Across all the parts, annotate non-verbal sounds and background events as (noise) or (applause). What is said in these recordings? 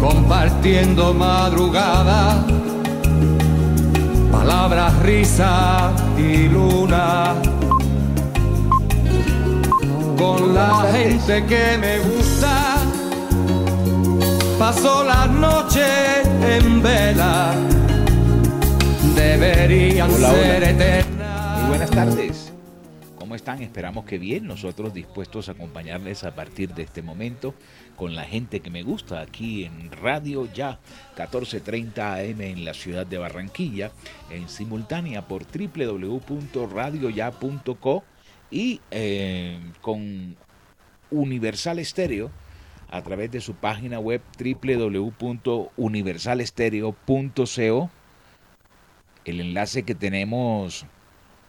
compartiendo madrugada, palabras, risas y luna. Con la gente que me gusta, paso las noches en vela, deberían Hola, hola. ser eternas. Muy buenas tardes. Esperamos que bien. Nosotros dispuestos a acompañarles a partir de este momento con la gente que me gusta aquí en Radio Ya 1430 AM en la ciudad de Barranquilla, en simultánea por www.radioya.co y eh, con Universal Estéreo a través de su página web www.universalestereo.co el enlace que tenemos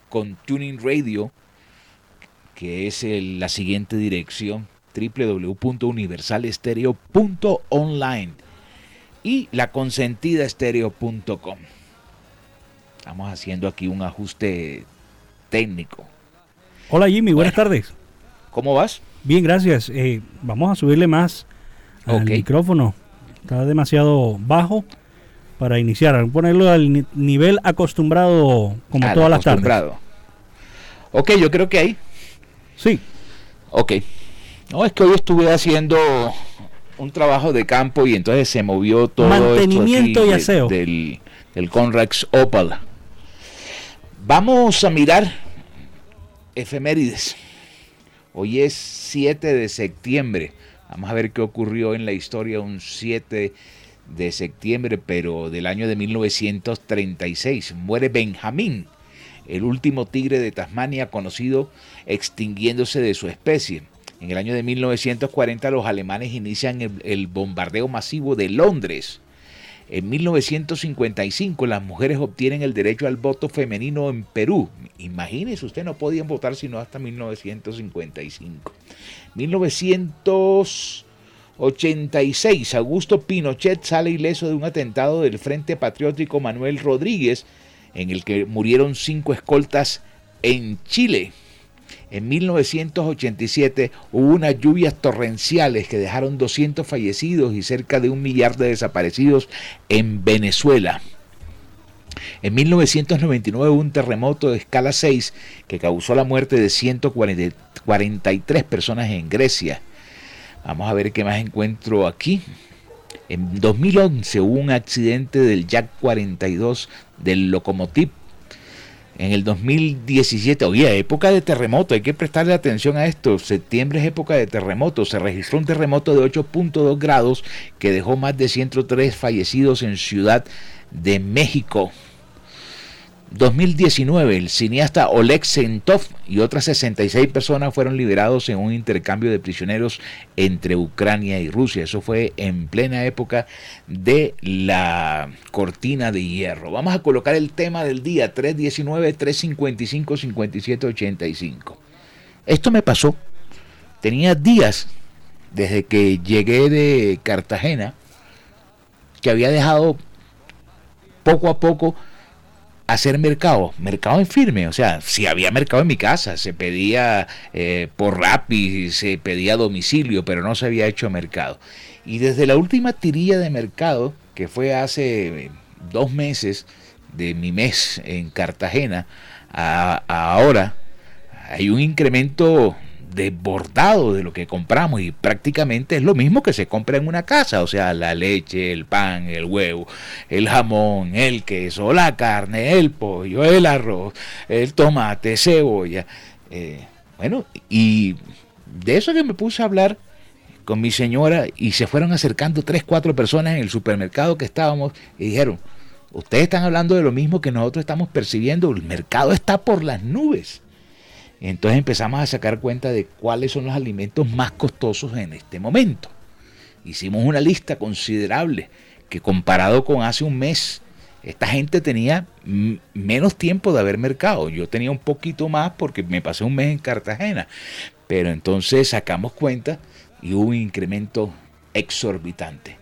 con Tuning Radio, que es el- la siguiente dirección, www.universalestereo.online y laconsentidaestereo.com. Estamos haciendo aquí un ajuste técnico. Hola Jimmy, buenas Bueno. tardes. ¿Cómo vas? Bien, gracias. Eh, vamos a subirle más al micrófono. Está demasiado bajo para iniciar. Ponerlo al ni- nivel acostumbrado como Al todas las tardes. acostumbrado. Ok, yo creo que ahí. Sí, Ok. No, es que hoy estuve haciendo un trabajo de campo y entonces se movió todo Mantenimiento esto y de- aseo. del, del Conrax Opal. Vamos a mirar efemérides. Hoy es 7 de septiembre. Vamos a ver qué ocurrió en la historia un 7 de septiembre, pero del año de 1936. Muere Benjamín, el último tigre de Tasmania conocido extinguiéndose de su especie. En el año de 1940 los alemanes inician el, bombardeo masivo de Londres. En 1955 las mujeres obtienen el derecho al voto femenino en Perú. Imagínese, usted no podían votar sino hasta 1955. 1986 Augusto Pinochet sale ileso de un atentado del Frente Patriótico Manuel Rodríguez en el que murieron cinco escoltas en Chile. En 1987 hubo unas lluvias torrenciales que dejaron 200 fallecidos y cerca de un millar de desaparecidos en Venezuela. En 1999 hubo un terremoto de escala 6 que causó la muerte de 143 personas en Grecia. Vamos a ver qué más encuentro aquí. En 2011 hubo un accidente del Jack 42 del Locomotiv en el 2017, oye, época de terremoto, hay que prestarle atención a esto. Septiembre es época de terremoto. Se registró un terremoto de 8.2 grados que dejó más de 103 fallecidos en Ciudad de México. 2019, el cineasta Oleg Sentov y otras 66 personas fueron liberados en un intercambio de prisioneros entre Ucrania y Rusia. Eso fue en plena época de la cortina de hierro. Vamos a colocar el tema del día 319-355-5785. Esto me pasó. Tenía días desde que llegué de Cartagena que había dejado poco a poco hacer mercado, mercado en firme, o sea, si había mercado en mi casa, se pedía eh, por Rappi, se pedía domicilio, pero no se había hecho mercado. Y desde la última tirilla de mercado, que fue hace dos meses de mi mes en Cartagena, a ahora hay un incremento desbordado de lo que compramos y prácticamente es lo mismo que se compra en una casa, o sea, la leche, el pan, el huevo, el jamón, el queso, la carne, el pollo, el arroz, el tomate, cebolla. Eh, bueno, y de eso que me puse a hablar con mi señora y se fueron acercando tres, cuatro personas en el supermercado que estábamos y dijeron, ustedes están hablando de lo mismo que nosotros estamos percibiendo, el mercado está por las nubes. Entonces empezamos a sacar cuenta de cuáles son los alimentos más costosos en este momento. Hicimos una lista considerable que comparado con hace un mes, esta gente tenía menos tiempo de haber mercado. Yo tenía un poquito más porque me pasé un mes en Cartagena. Pero entonces sacamos cuenta y hubo un incremento exorbitante.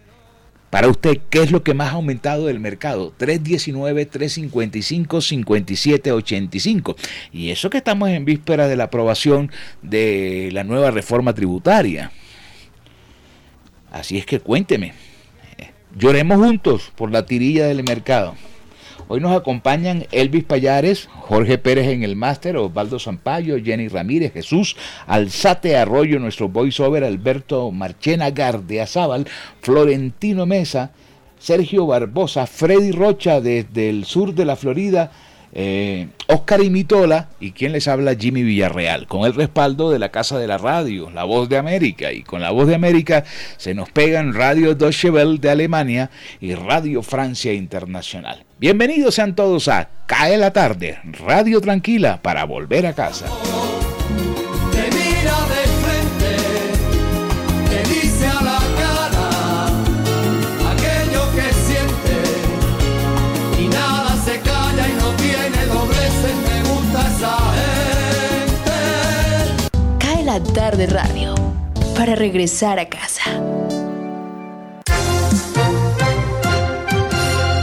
Para usted, ¿qué es lo que más ha aumentado del mercado? 319-355-5785. Y eso que estamos en víspera de la aprobación de la nueva reforma tributaria. Así es que cuénteme. Lloremos juntos por la tirilla del mercado. Hoy nos acompañan Elvis Payares, Jorge Pérez en el máster, Osvaldo Zampayo, Jenny Ramírez, Jesús Alzate Arroyo, nuestro voiceover, Alberto Marchena Gardeazábal, Florentino Mesa, Sergio Barbosa, Freddy Rocha desde el sur de la Florida, eh, Oscar Imitola y quien les habla Jimmy Villarreal, con el respaldo de la Casa de la Radio, La Voz de América. Y con La Voz de América se nos pegan Radio Deutsche Welle de Alemania y Radio Francia Internacional. Bienvenidos sean todos a Cae la Tarde, Radio Tranquila para volver a casa. Tarde radio para regresar a casa.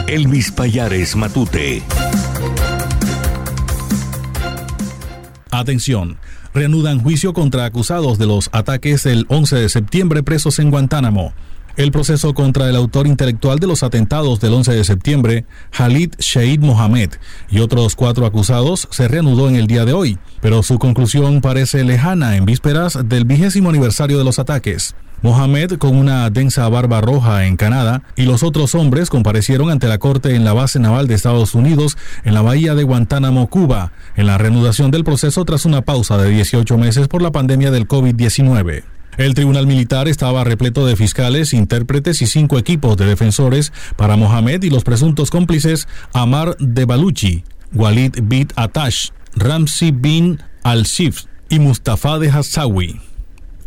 Elvis Payares Matute. Atención. Reanudan juicio contra acusados de los ataques del 11 de septiembre presos en Guantánamo. El proceso contra el autor intelectual de los atentados del 11 de septiembre, Khalid Sheikh Mohamed, y otros cuatro acusados se reanudó en el día de hoy, pero su conclusión parece lejana en vísperas del vigésimo aniversario de los ataques. Mohamed, con una densa barba roja en Canadá, y los otros hombres comparecieron ante la corte en la base naval de Estados Unidos en la bahía de Guantánamo, Cuba, en la reanudación del proceso tras una pausa de 18 meses por la pandemia del COVID-19. El tribunal militar estaba repleto de fiscales, intérpretes y cinco equipos de defensores para Mohamed y los presuntos cómplices Amar de Baluchi, Walid Bit Atash, Ramsi bin al-Sif y Mustafa de Hassawi.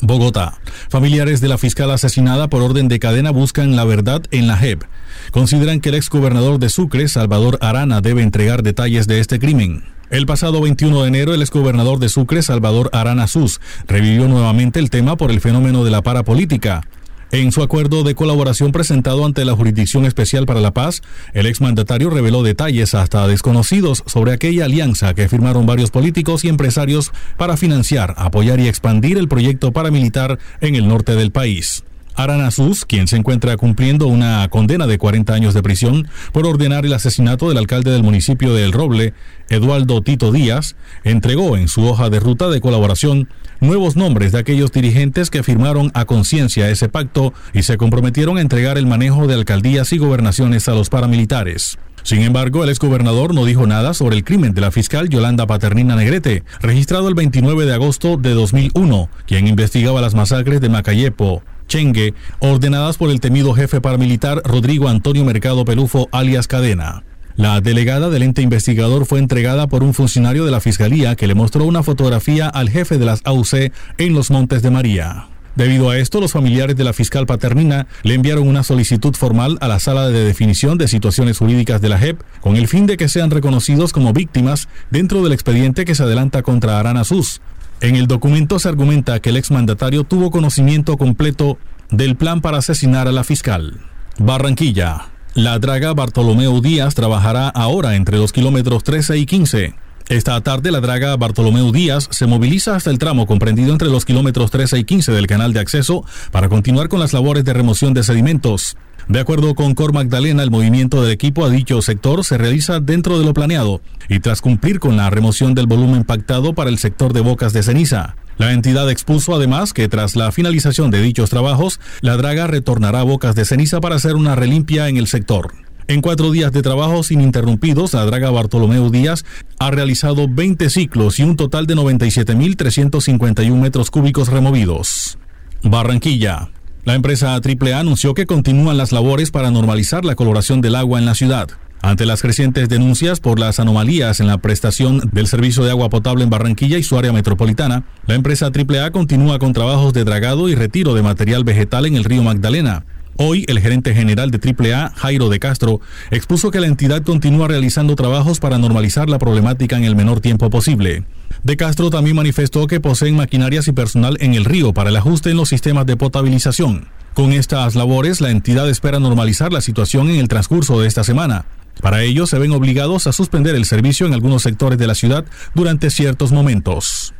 Bogotá. Familiares de la fiscal asesinada por orden de cadena buscan la verdad en la JEP. Consideran que el exgobernador de Sucre, Salvador Arana, debe entregar detalles de este crimen. El pasado 21 de enero, el exgobernador de Sucre, Salvador Arana Sus, revivió nuevamente el tema por el fenómeno de la parapolítica. En su acuerdo de colaboración presentado ante la Jurisdicción Especial para la Paz, el exmandatario reveló detalles hasta desconocidos sobre aquella alianza que firmaron varios políticos y empresarios para financiar, apoyar y expandir el proyecto paramilitar en el norte del país. Aranazuz, quien se encuentra cumpliendo una condena de 40 años de prisión por ordenar el asesinato del alcalde del municipio de El Roble, Eduardo Tito Díaz, entregó en su hoja de ruta de colaboración nuevos nombres de aquellos dirigentes que firmaron a conciencia ese pacto y se comprometieron a entregar el manejo de alcaldías y gobernaciones a los paramilitares. Sin embargo, el exgobernador no dijo nada sobre el crimen de la fiscal Yolanda Paternina Negrete, registrado el 29 de agosto de 2001, quien investigaba las masacres de Macayepo, Chengue, ordenadas por el temido jefe paramilitar Rodrigo Antonio Mercado Pelufo alias Cadena. La delegada del ente investigador fue entregada por un funcionario de la Fiscalía que le mostró una fotografía al jefe de las AUC en los Montes de María. Debido a esto, los familiares de la fiscal paternina le enviaron una solicitud formal a la Sala de Definición de Situaciones Jurídicas de la JEP con el fin de que sean reconocidos como víctimas dentro del expediente que se adelanta contra Arana Sus. En el documento se argumenta que el exmandatario tuvo conocimiento completo del plan para asesinar a la fiscal. Barranquilla. La draga Bartolomeo Díaz trabajará ahora entre los kilómetros 13 y 15 esta tarde la draga Bartolomeu Díaz se moviliza hasta el tramo comprendido entre los kilómetros 13 y 15 del canal de acceso para continuar con las labores de remoción de sedimentos. De acuerdo con Cor Magdalena, el movimiento del equipo a dicho sector se realiza dentro de lo planeado y tras cumplir con la remoción del volumen pactado para el sector de bocas de ceniza. La entidad expuso además que tras la finalización de dichos trabajos, la draga retornará a bocas de ceniza para hacer una relimpia en el sector. En cuatro días de trabajo ininterrumpidos, la draga Bartolomeu Díaz ha realizado 20 ciclos y un total de 97.351 metros cúbicos removidos. Barranquilla. La empresa AAA anunció que continúan las labores para normalizar la coloración del agua en la ciudad. Ante las crecientes denuncias por las anomalías en la prestación del servicio de agua potable en Barranquilla y su área metropolitana, la empresa AAA continúa con trabajos de dragado y retiro de material vegetal en el río Magdalena. Hoy, el gerente general de AAA, Jairo de Castro, expuso que la entidad continúa realizando trabajos para normalizar la problemática en el menor tiempo posible. De Castro también manifestó que poseen maquinarias y personal en el río para el ajuste en los sistemas de potabilización. Con estas labores, la entidad espera normalizar la situación en el transcurso de esta semana. Para ello, se ven obligados a suspender el servicio en algunos sectores de la ciudad durante ciertos momentos.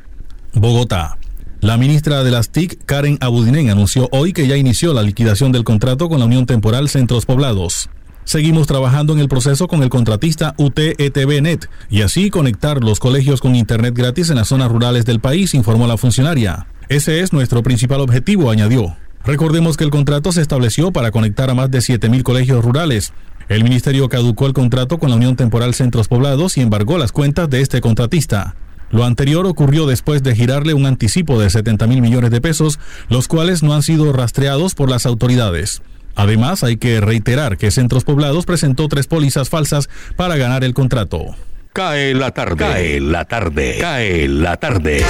Bogotá. La ministra de las TIC, Karen Abudinen, anunció hoy que ya inició la liquidación del contrato con la Unión Temporal Centros Poblados. Seguimos trabajando en el proceso con el contratista UTETVNet y así conectar los colegios con Internet gratis en las zonas rurales del país, informó la funcionaria. Ese es nuestro principal objetivo, añadió. Recordemos que el contrato se estableció para conectar a más de 7.000 colegios rurales. El ministerio caducó el contrato con la Unión Temporal Centros Poblados y embargó las cuentas de este contratista. Lo anterior ocurrió después de girarle un anticipo de 70 mil millones de pesos, los cuales no han sido rastreados por las autoridades. Además, hay que reiterar que Centros Poblados presentó tres pólizas falsas para ganar el contrato. Cae la tarde, cae la tarde, cae la tarde.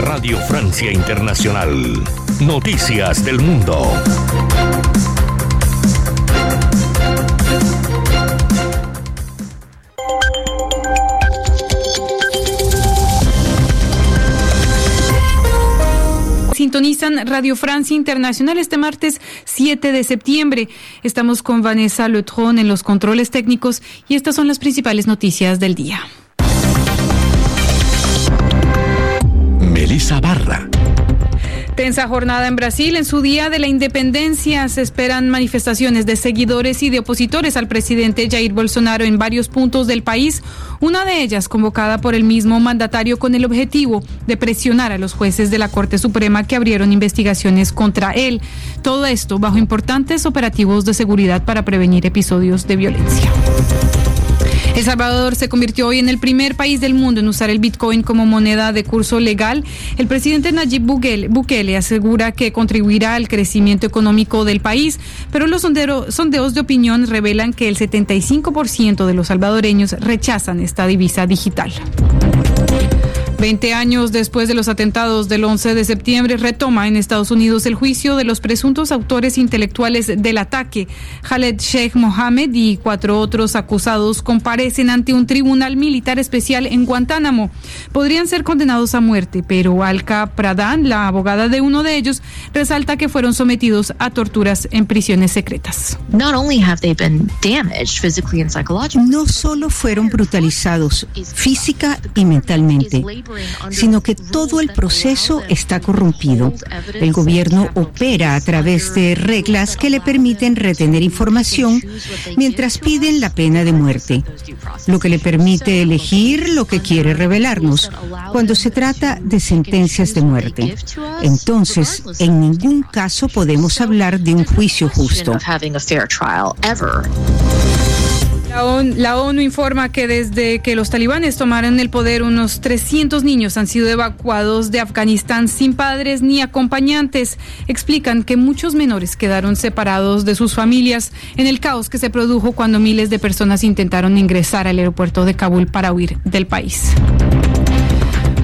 Radio Francia Internacional. Noticias del Mundo. Sintonizan Radio Francia Internacional este martes 7 de septiembre. Estamos con Vanessa Letron en los controles técnicos y estas son las principales noticias del día. Melissa Barra. Tensa jornada en Brasil. En su día de la independencia se esperan manifestaciones de seguidores y de opositores al presidente Jair Bolsonaro en varios puntos del país. Una de ellas convocada por el mismo mandatario con el objetivo de presionar a los jueces de la Corte Suprema que abrieron investigaciones contra él. Todo esto bajo importantes operativos de seguridad para prevenir episodios de violencia. El Salvador se convirtió hoy en el primer país del mundo en usar el Bitcoin como moneda de curso legal. El presidente Nayib Bukele, asegura que contribuirá al crecimiento económico del país, pero los sondeos de opinión revelan que el 75% de los salvadoreños rechazan esta divisa digital. Veinte años después de los atentados del 11 de septiembre, retoma en Estados Unidos el juicio de los presuntos autores intelectuales del ataque. Khaled Sheikh Mohammed y cuatro otros acusados comparecen ante un tribunal militar especial en Guantánamo. Podrían ser condenados a muerte, pero Alka Pradhan, la abogada de uno de ellos, resalta que fueron sometidos a torturas en prisiones secretas. No solo fueron brutalizados física y mentalmente, sino que todo el proceso está corrompido. El gobierno opera a través de reglas que le permiten retener información mientras piden la pena de muerte, lo que le permite elegir lo que quiere revelarnos cuando se trata de sentencias de muerte. Entonces, en ningún caso podemos hablar de un juicio justo. La ONU, informa que desde que los talibanes tomaron el poder, unos 300 niños han sido evacuados de Afganistán sin padres ni acompañantes. Explican que muchos menores quedaron separados de sus familias en el caos que se produjo cuando miles de personas intentaron ingresar al aeropuerto de Kabul para huir del país.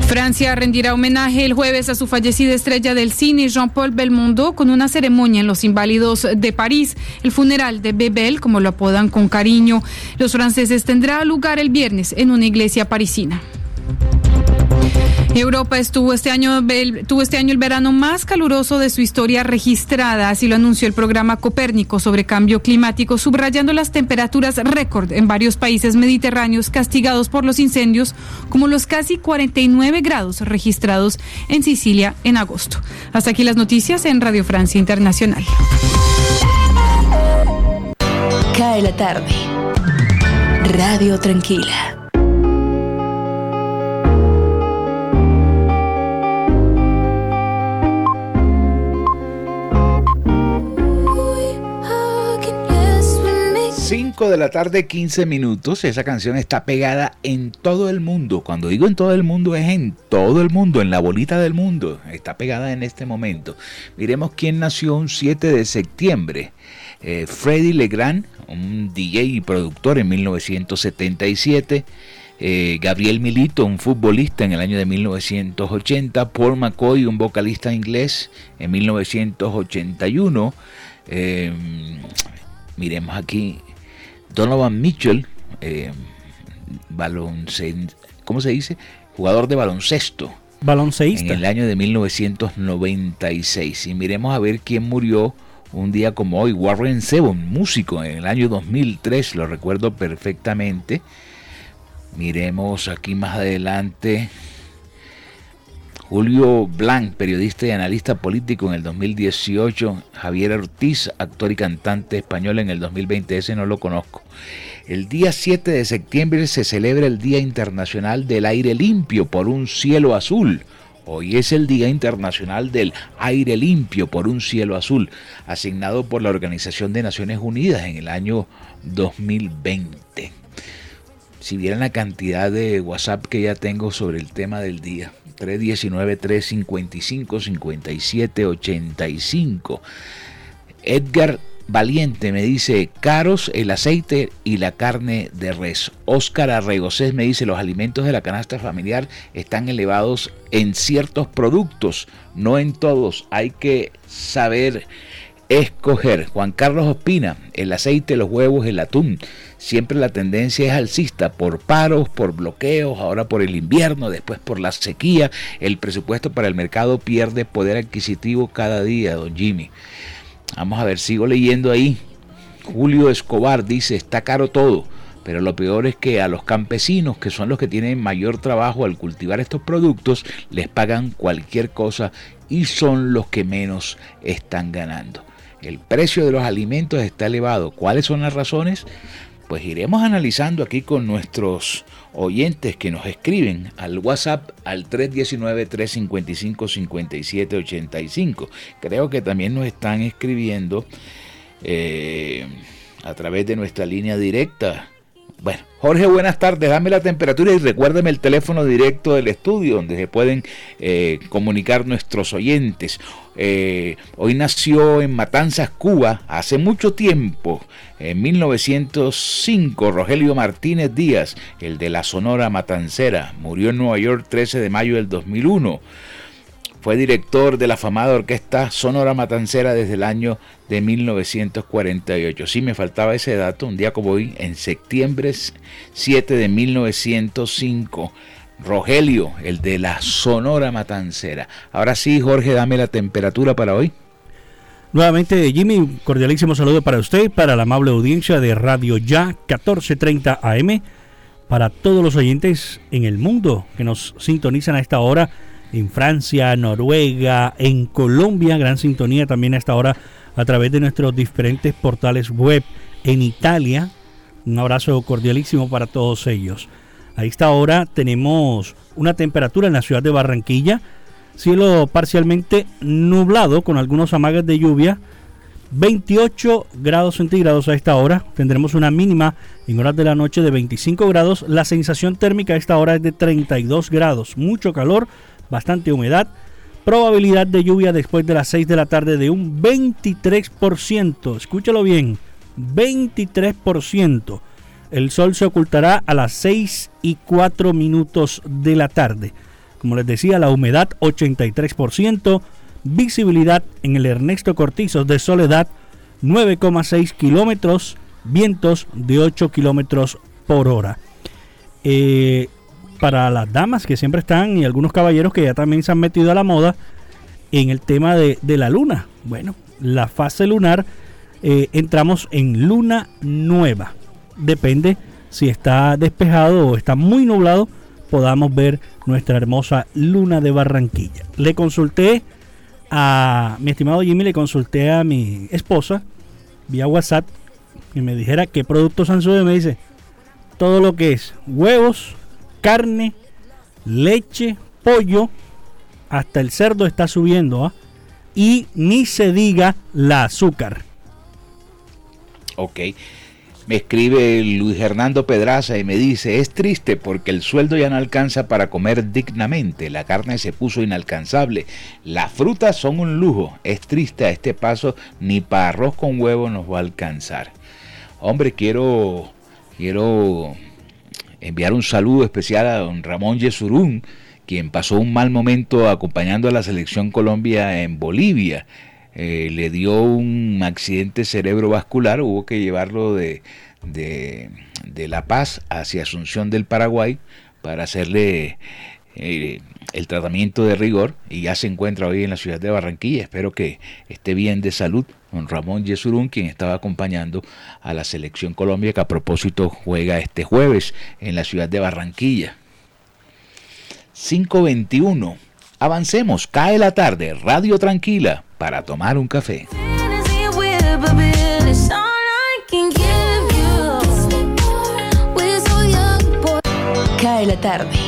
Francia rendirá homenaje el jueves a su fallecida estrella del cine Jean-Paul Belmondo con una ceremonia en los Inválidos de París. El funeral de Bebel, como lo apodan con cariño, los franceses tendrá lugar el viernes en una iglesia parisina. Europa estuvo este año tuvo este año el verano más caluroso de su historia registrada, así lo anunció el programa Copérnico sobre cambio climático, subrayando las temperaturas récord en varios países mediterráneos castigados por los incendios, como los casi 49 grados registrados en Sicilia en agosto. Hasta aquí las noticias en Radio Francia Internacional. Cae la tarde. Radio Tranquila. 5 de la tarde, 15 minutos. Esa canción está pegada en todo el mundo. Cuando digo en todo el mundo, es en todo el mundo, en la bolita del mundo. Está pegada en este momento. Miremos quién nació un 7 de septiembre. Eh, Freddy Legrand, un DJ y productor en 1977. Eh, Gabriel Milito, un futbolista en el año de 1980. Paul McCoy, un vocalista inglés en 1981. Eh, miremos aquí Donovan Mitchell, eh, ¿cómo se dice? Jugador de baloncesto. Balonceísta. En el año de 1996. Y miremos a ver quién murió un día como hoy. Warren Zevon, músico, en el año 2003, lo recuerdo perfectamente. Miremos aquí más adelante. Julio Blanc, periodista y analista político en el 2018. Javier Ortiz, actor y cantante español en el 2020. Ese no lo conozco. El día 7 de septiembre se celebra el Día Internacional del Aire Limpio por un cielo azul. Hoy es el Día Internacional del Aire Limpio por un cielo azul, asignado por la Organización de Naciones Unidas en el año 2020. Si vieran la cantidad de WhatsApp que ya tengo sobre el tema del día, 319-355-5785. Edgar Valiente me dice, caros el aceite y la carne de res. Óscar Arregocés me dice, los alimentos de la canasta familiar están elevados en ciertos productos, no en todos. Hay que saber escoger. Juan Carlos Ospina, el aceite, los huevos, el atún. Siempre la tendencia es alcista por paros, por bloqueos, ahora por el invierno, después por la sequía. El presupuesto para el mercado pierde poder adquisitivo cada día, don Jimmy. Vamos a ver, sigo leyendo ahí. Julio Escobar dice, está caro todo. Pero lo peor es que a los campesinos, que son los que tienen mayor trabajo al cultivar estos productos, les pagan cualquier cosa y son los que menos están ganando. El precio de los alimentos está elevado. ¿Cuáles son las razones? Pues iremos analizando aquí con nuestros oyentes que nos escriben al WhatsApp al 319-355-5785. Creo que también nos están escribiendo eh, a través de nuestra línea directa bueno, Jorge, buenas tardes. Dame la temperatura y recuérdame el teléfono directo del estudio donde se pueden eh, comunicar nuestros oyentes. Eh, hoy nació en Matanzas, Cuba, hace mucho tiempo, en 1905, Rogelio Martínez Díaz, el de la Sonora Matancera. Murió en Nueva York 13 de mayo del 2001. Fue director de la afamada orquesta Sonora Matancera desde el año de 1948. Sí, me faltaba ese dato, un día como hoy, en septiembre 7 de 1905. Rogelio, el de la Sonora Matancera. Ahora sí, Jorge, dame la temperatura para hoy. Nuevamente, Jimmy, cordialísimo saludo para usted, para la amable audiencia de Radio Ya 1430 AM, para todos los oyentes en el mundo que nos sintonizan a esta hora en Francia, Noruega, en Colombia, gran sintonía también a esta hora a través de nuestros diferentes portales web, en Italia. Un abrazo cordialísimo para todos ellos. A esta hora tenemos una temperatura en la ciudad de Barranquilla, cielo parcialmente nublado con algunos amagues de lluvia 28 grados centígrados a esta hora. Tendremos una mínima en horas de la noche de 25 grados. La sensación térmica a esta hora es de 32 grados. Mucho calor, bastante humedad. Probabilidad de lluvia después de las 6 de la tarde de un 23%. Escúchalo bien, 23%. El sol se ocultará a las 6 y 4 minutos de la tarde. Como les decía, la humedad 83%, visibilidad en el Ernesto Cortizos de Soledad 9,6 kilómetros, vientos de 8 kilómetros por hora. Eh, para las damas que siempre están y algunos caballeros que ya también se han metido a la moda en el tema de, la luna. Bueno, la fase lunar eh, entramos en luna nueva. Depende si está despejado o está muy nublado, podamos ver nuestra hermosa luna de Barranquilla. Le consulté a mi estimado Jimmy, le consulté a mi esposa vía WhatsApp y me dijera qué productos han subido. Me dice todo lo que es huevos, carne, leche, pollo, hasta el cerdo está subiendo. ¿ah? Y ni se diga la azúcar. Ok. Me escribe Luis Hernando Pedraza y me dice, es triste porque el sueldo ya no alcanza para comer dignamente, la carne se puso inalcanzable, las frutas son un lujo, es triste a este paso, ni para arroz con huevo nos va a alcanzar. Hombre, quiero, quiero enviar un saludo especial a don Ramón Yesurún, quien pasó un mal momento acompañando a la selección Colombia en Bolivia. Eh, le dio un accidente cerebrovascular, hubo que llevarlo de, de, La Paz hacia Asunción del Paraguay para hacerle eh, el tratamiento de rigor y ya se encuentra hoy en la ciudad de Barranquilla. Espero que esté bien de salud. Don Ramón Yesurún, quien estaba acompañando a la selección Colombia, que a propósito juega este jueves en la ciudad de Barranquilla. 521. Avancemos, cae la tarde, radio tranquila para tomar un café. Cae la tarde.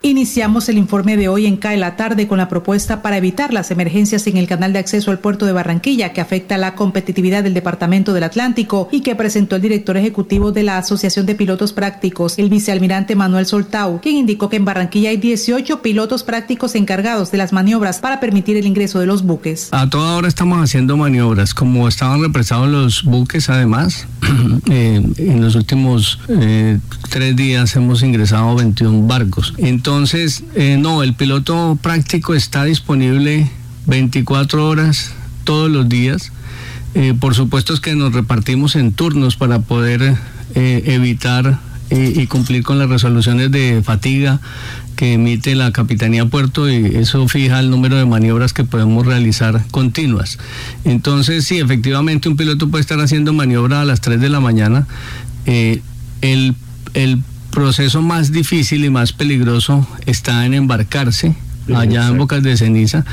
Iniciamos el informe de hoy en CAE la tarde con la propuesta para evitar las emergencias en el canal de acceso al puerto de Barranquilla que afecta la competitividad del Departamento del Atlántico y que presentó el director ejecutivo de la Asociación de Pilotos Prácticos, el vicealmirante Manuel Soltau, quien indicó que en Barranquilla hay 18 pilotos prácticos encargados de las maniobras para permitir el ingreso de los buques. A toda hora estamos haciendo maniobras, como estaban represados los buques además, (clears throat) eh, en los últimos eh, tres días hemos ingresado 21 barcos. Entonces, entonces, eh, no, el piloto práctico está disponible 24 horas todos los días. Eh, por supuesto es que nos repartimos en turnos para poder eh, evitar y cumplir con las resoluciones de fatiga que emite la Capitanía Puerto y eso fija el número de maniobras que podemos realizar continuas. Entonces, sí, efectivamente un piloto puede estar haciendo maniobra a las 3 de la mañana. el, el proceso más difícil y más peligroso está en embarcarse allá en Bocas de Ceniza.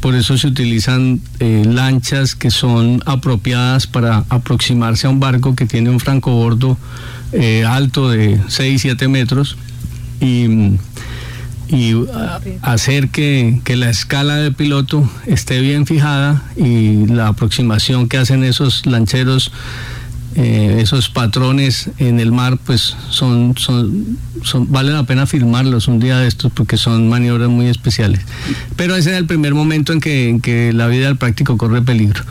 Por eso se utilizan eh, lanchas que son apropiadas para aproximarse a un barco que tiene un francobordo eh, alto de 6, 7 metros y, hacer que, que, la escala de piloto esté bien fijada y la aproximación que hacen esos lancheros eh, esos patrones en el mar, pues son, son, son, vale la pena filmarlos un día de estos porque son maniobras muy especiales. Pero ese es el primer momento en que, la vida del práctico corre peligro.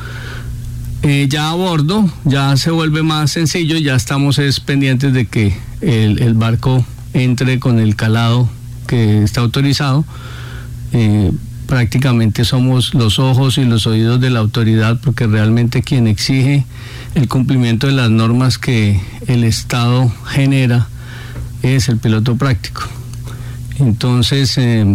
Eh, ya a bordo ya se vuelve más sencillo, ya estamos es pendientes de que el, barco entre con el calado que está autorizado. Eh, prácticamente somos los ojos y los oídos de la autoridad porque realmente quien exige el cumplimiento de las normas que el Estado genera es el piloto práctico. Entonces, eh,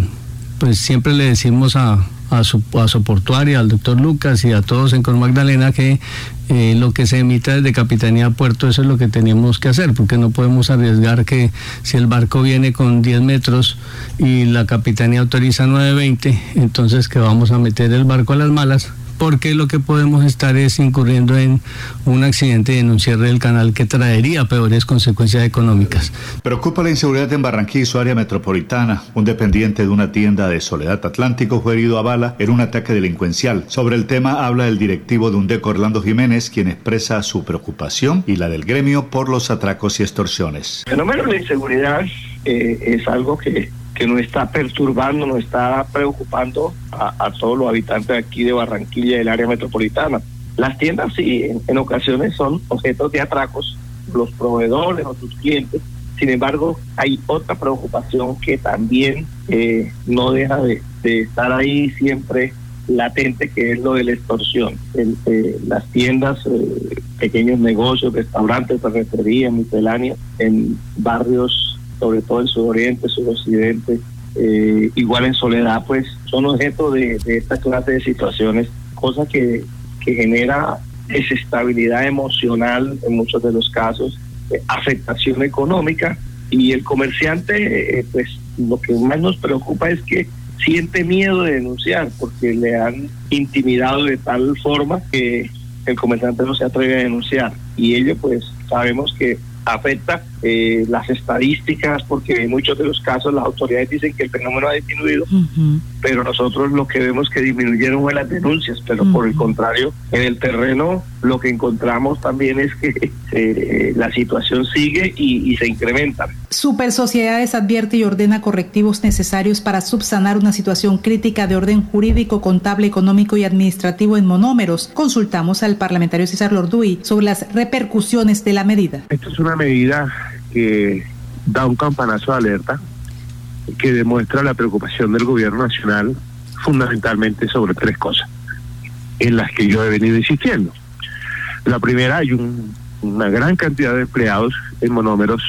pues siempre le decimos a, a su, a portuaria, al doctor Lucas y a todos en Cor Magdalena que eh, lo que se emita desde Capitanía Puerto, eso es lo que tenemos que hacer, porque no podemos arriesgar que si el barco viene con 10 metros y la Capitanía autoriza 920, entonces que vamos a meter el barco a las malas porque lo que podemos estar es incurriendo en un accidente y en un cierre del canal que traería peores consecuencias económicas. Preocupa la inseguridad en Barranquilla y su área metropolitana. Un dependiente de una tienda de Soledad Atlántico fue herido a bala en un ataque delincuencial. Sobre el tema habla el directivo de UNDECO Orlando Jiménez, quien expresa su preocupación y la del gremio por los atracos y extorsiones. El fenómeno de inseguridad eh, es algo que que nos está perturbando, nos está preocupando a, todos los habitantes aquí de Barranquilla y del área metropolitana. Las tiendas sí, en, ocasiones son objetos de atracos, los proveedores o sus clientes. Sin embargo, hay otra preocupación que también eh, no deja de, estar ahí siempre latente, que es lo de la extorsión. Eh, las tiendas, eh, pequeños negocios, restaurantes, ferreterías, misceláneas, en barrios sobre todo en sudoriente, sudoccidente, eh, igual en Soledad, pues son objeto de, esta clase de situaciones, cosa que, que genera desestabilidad emocional en muchos de los casos, eh, afectación económica y el comerciante, eh, pues lo que más nos preocupa es que siente miedo de denunciar porque le han intimidado de tal forma que el comerciante no se atreve a denunciar. Y ello pues sabemos que afecta eh, las estadísticas, porque en muchos de los casos las autoridades dicen que el fenómeno ha disminuido, pero nosotros lo que vemos que disminuyeron fue las denuncias, pero por el contrario, en el terreno lo que encontramos también es que eh, la situación sigue y, se incrementa. Super Sociedades advierte y ordena correctivos necesarios para subsanar una situación crítica de orden jurídico, contable, económico y administrativo en monómeros. Consultamos al parlamentario César Lorduy sobre las repercusiones de la medida. Esto es una medida que da un campanazo de alerta que demuestra la preocupación del gobierno nacional fundamentalmente sobre tres cosas en las que yo he venido insistiendo. La primera, hay una gran cantidad de empleados en monómeros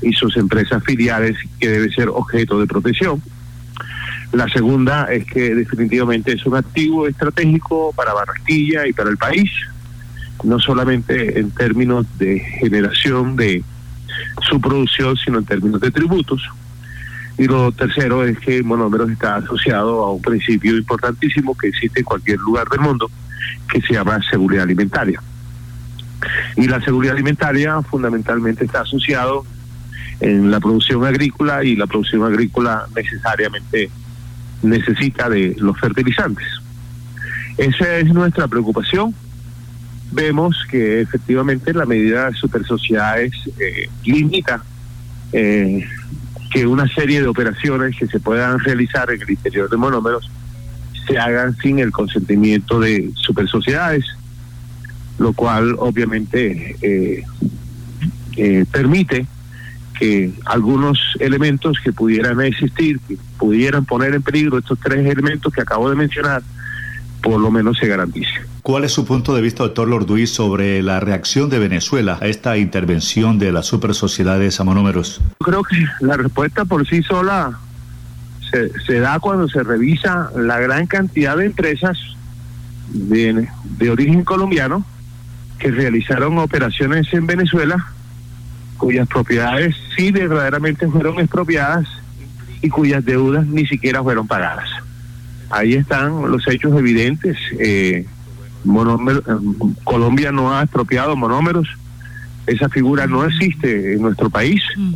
y sus empresas filiales que debe ser objeto de protección. La segunda es que definitivamente es un activo estratégico para Barranquilla y para el país, no solamente en términos de generación de su producción, sino en términos de tributos. Y lo tercero es que Monómeros está asociado a un principio importantísimo que existe en cualquier lugar del mundo, que se llama seguridad alimentaria. Y la seguridad alimentaria fundamentalmente está asociado en la producción agrícola y la producción agrícola necesariamente necesita de los fertilizantes. Esa es nuestra preocupación vemos que efectivamente la medida de super sociedades eh, limita eh, que una serie de operaciones que se puedan realizar en el interior de monómeros se hagan sin el consentimiento de super sociedades, lo cual obviamente eh, permite que algunos elementos que pudieran existir, que pudieran poner en peligro estos tres elementos que acabo de mencionar, por lo menos se garantice. ¿Cuál es su punto de vista, doctor Lorduí, sobre la reacción de Venezuela a esta intervención de las super sociedades a monómeros? Creo que la respuesta por sí sola se, da cuando se revisa la gran cantidad de empresas de, de origen colombiano que realizaron operaciones en Venezuela cuyas propiedades sí verdaderamente fueron expropiadas y cuyas deudas ni siquiera fueron pagadas ahí están los hechos evidentes. Eh, Colombia no ha expropiado monómeros, esa figura no existe en nuestro país, mm.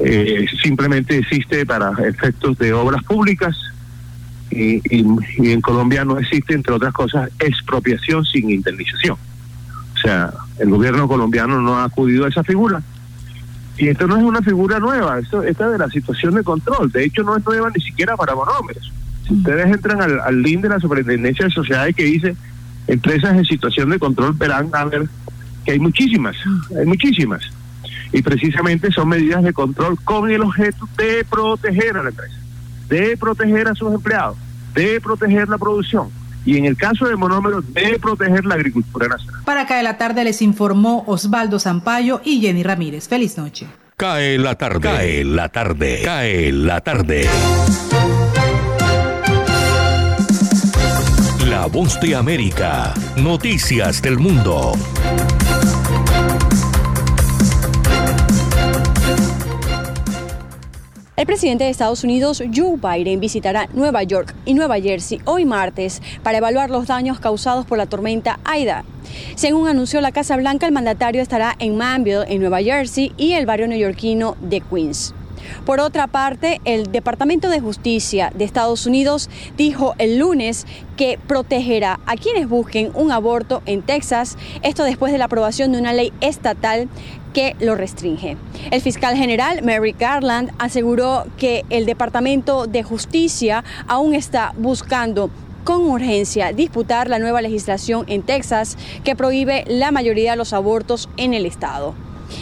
eh, simplemente existe para efectos de obras públicas y, en Colombia no existe, entre otras cosas, expropiación sin indemnización. O sea, el gobierno colombiano no ha acudido a esa figura. Y esto no es una figura nueva, esto, esta es de la situación de control. De hecho, no es nueva ni siquiera para monómeros ustedes entran al, link de la Superintendencia de Sociedades que dice empresas en situación de control, verán a ver que hay muchísimas, hay muchísimas. Y precisamente son medidas de control con el objeto de proteger a la empresa, de proteger a sus empleados, de proteger la producción. Y en el caso de monómeros, de proteger la agricultura nacional. Para caer la tarde les informó Osvaldo Zampayo y Jenny Ramírez. Feliz noche. Cae la tarde. Cae la tarde. Cae la tarde. Voz de América. Noticias del mundo. El presidente de Estados Unidos, Joe Biden, visitará Nueva York y Nueva Jersey hoy martes para evaluar los daños causados por la tormenta Aida. Según anunció la Casa Blanca, el mandatario estará en Manville, en Nueva Jersey, y el barrio neoyorquino de Queens. Por otra parte, el Departamento de Justicia de Estados Unidos dijo el lunes que protegerá a quienes busquen un aborto en Texas, esto después de la aprobación de una ley estatal que lo restringe. El fiscal general Mary Garland aseguró que el Departamento de Justicia aún está buscando con urgencia disputar la nueva legislación en Texas que prohíbe la mayoría de los abortos en el estado.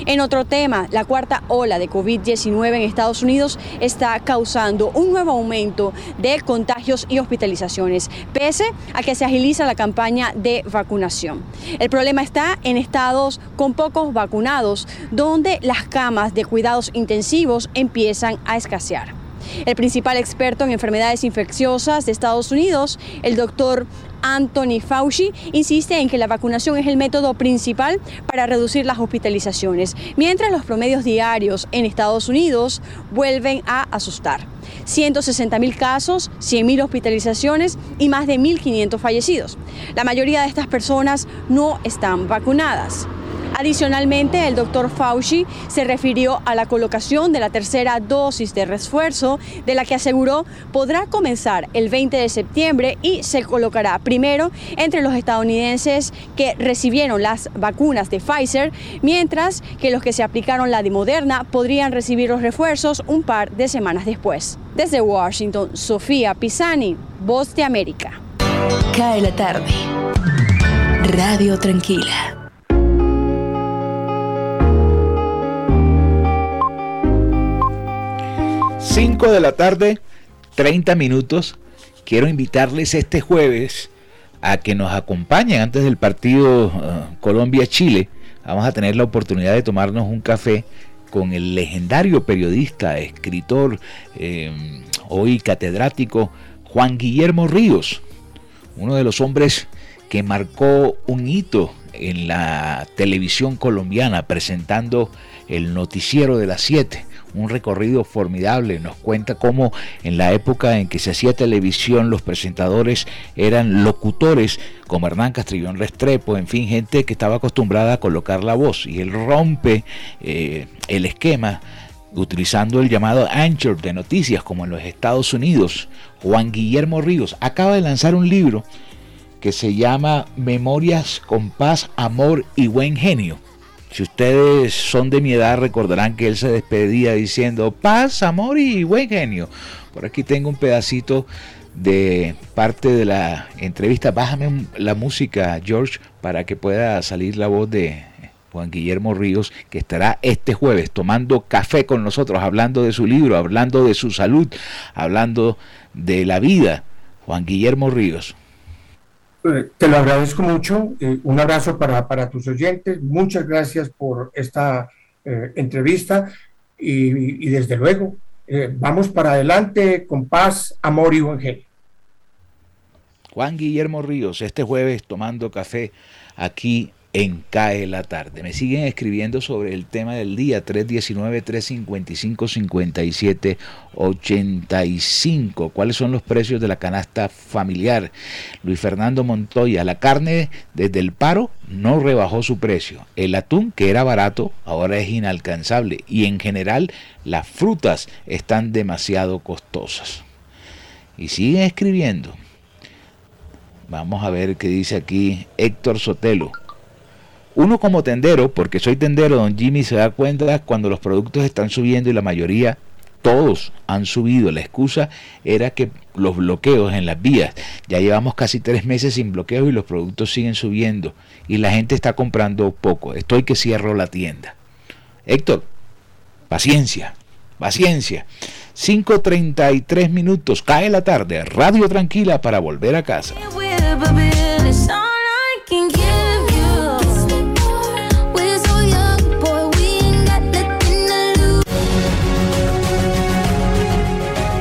En otro tema, la cuarta ola de COVID-19 en Estados Unidos está causando un nuevo aumento de contagios y hospitalizaciones, pese a que se agiliza la campaña de vacunación. El problema está en estados con pocos vacunados, donde las camas de cuidados intensivos empiezan a escasear. El principal experto en enfermedades infecciosas de Estados Unidos, el doctor Anthony Fauci, insiste en que la vacunación es el método principal para reducir las hospitalizaciones, mientras los promedios diarios en Estados Unidos vuelven a asustar. 160 mil casos, 100 mil hospitalizaciones y más de 1.500 fallecidos. La mayoría de estas personas no están vacunadas. Adicionalmente, el doctor Fauci se refirió a la colocación de la tercera dosis de refuerzo, de la que aseguró podrá comenzar el 20 de septiembre y se colocará primero entre los estadounidenses que recibieron las vacunas de Pfizer, mientras que los que se aplicaron la de Moderna podrían recibir los refuerzos un par de semanas después. Desde Washington, Sofía Pisani, Voz de América. Cae la tarde. Radio Tranquila. 5 de la tarde, 30 minutos. Quiero invitarles este jueves a que nos acompañen antes del partido uh, Colombia-Chile. Vamos a tener la oportunidad de tomarnos un café con el legendario periodista, escritor, eh, hoy catedrático Juan Guillermo Ríos, uno de los hombres que marcó un hito en la televisión colombiana presentando el noticiero de las 7 un recorrido formidable. Nos cuenta cómo en la época en que se hacía televisión los presentadores eran locutores como Hernán Castrillón Restrepo, en fin, gente que estaba acostumbrada a colocar la voz. Y él rompe eh, el esquema utilizando el llamado Anchor de noticias como en los Estados Unidos. Juan Guillermo Ríos acaba de lanzar un libro que se llama Memorias con paz, amor y buen genio si ustedes son de mi edad recordarán que él se despedía diciendo paz, amor y buen genio. Por aquí tengo un pedacito de parte de la entrevista. Bájame la música, George, para que pueda salir la voz de Juan Guillermo Ríos, que estará este jueves tomando café con nosotros, hablando de su libro, hablando de su salud, hablando de la vida. Juan Guillermo Ríos. Eh, te lo agradezco mucho. Eh, un abrazo para, tus oyentes. Muchas gracias por esta eh, entrevista y, desde luego vamos para adelante con paz, amor y buen Juan Guillermo Ríos, este jueves tomando café aquí en CAE la tarde. Me siguen escribiendo sobre el tema del día 319-355-5785. ¿Cuáles son los precios de la canasta familiar? Luis Fernando Montoya, la carne desde el paro no rebajó su precio. El atún, que era barato, ahora es inalcanzable. Y en general las frutas están demasiado costosas. Y siguen escribiendo. Vamos a ver qué dice aquí Héctor Sotelo. Uno como tendero, porque soy tendero, don Jimmy se da cuenta cuando los productos están subiendo y la mayoría, todos han subido. La excusa era que los bloqueos en las vías, ya llevamos casi tres meses sin bloqueos y los productos siguen subiendo y la gente está comprando poco. Estoy que cierro la tienda. Héctor, paciencia, paciencia. 5.33 minutos, cae la tarde, radio tranquila para volver a casa.